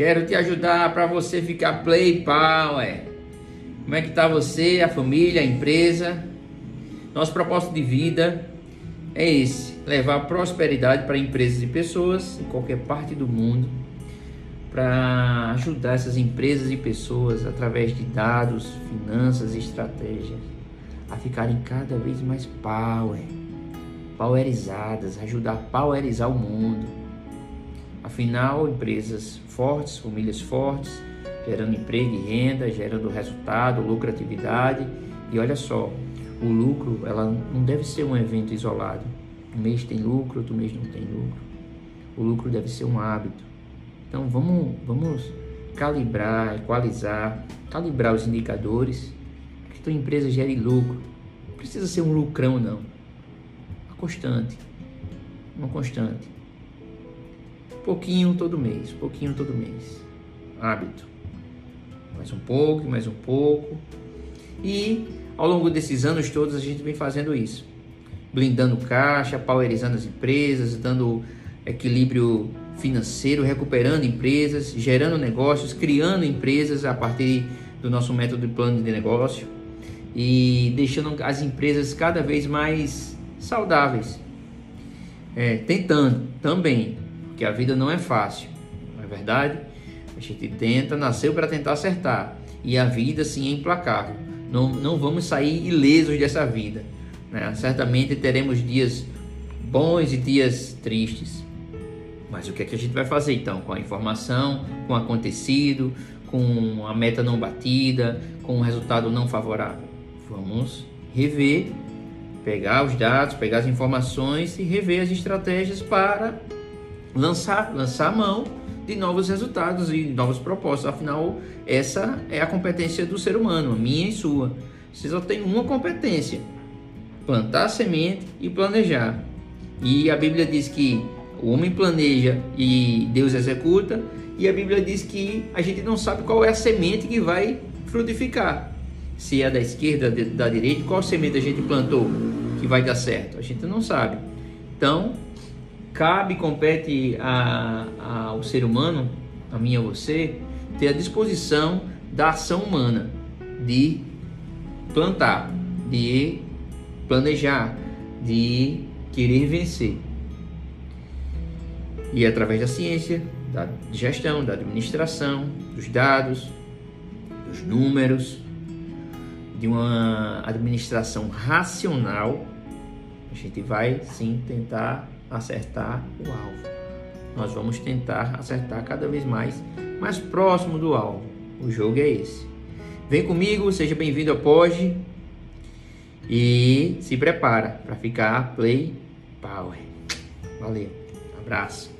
Quero te ajudar para você ficar play power. Como é que tá você, a família, a empresa? Nosso propósito de vida é esse: levar prosperidade para empresas e pessoas em qualquer parte do mundo, para ajudar essas empresas e pessoas através de dados, finanças e estratégias a ficarem cada vez mais power, powerizadas, ajudar a powerizar o mundo. Afinal, empresas fortes, famílias fortes, gerando emprego e renda, gerando resultado, lucratividade. E olha só, o lucro ela não deve ser um evento isolado. Um mês tem lucro, outro mês não tem lucro. O lucro deve ser um hábito. Então vamos, vamos calibrar, equalizar, calibrar os indicadores que tua empresa gere lucro. Não precisa ser um lucrão não. Uma constante. Uma constante. Pouquinho todo mês, pouquinho todo mês. Hábito. Mais um pouco, mais um pouco. E ao longo desses anos todos a gente vem fazendo isso. Blindando caixa, powerizando as empresas, dando equilíbrio financeiro, recuperando empresas, gerando negócios, criando empresas a partir do nosso método de plano de negócio e deixando as empresas cada vez mais saudáveis. É, tentando também, porque a vida não é fácil, não é verdade? A gente tenta, nasceu para tentar acertar e a vida sim é implacável. Não, não vamos sair ilesos dessa vida. Né? Certamente teremos dias bons e dias tristes. Mas o que é que a gente vai fazer então com a informação, com o acontecido, com a meta não batida, com o resultado não favorável? Vamos rever, pegar os dados, pegar as informações e rever as estratégias para lançar, lançar a mão de novos resultados e novos propósitos. Afinal, essa é a competência do ser humano, minha e sua. Você só tem uma competência: plantar semente e planejar. E a Bíblia diz que o homem planeja e Deus executa. E a Bíblia diz que a gente não sabe qual é a semente que vai frutificar se é da esquerda, da direita, qual semente a gente plantou que vai dar certo? A gente não sabe. Então, cabe, compete a, a, ao ser humano, a mim e a você, ter a disposição da ação humana de plantar, de planejar, de querer vencer. E através da ciência, da gestão, da administração, dos dados, dos números, de uma administração racional, a gente vai sim tentar acertar o alvo. Nós vamos tentar acertar cada vez mais, mais próximo do alvo. O jogo é esse. Vem comigo, seja bem-vindo ao Pode e se prepara para ficar play power. Valeu, abraço.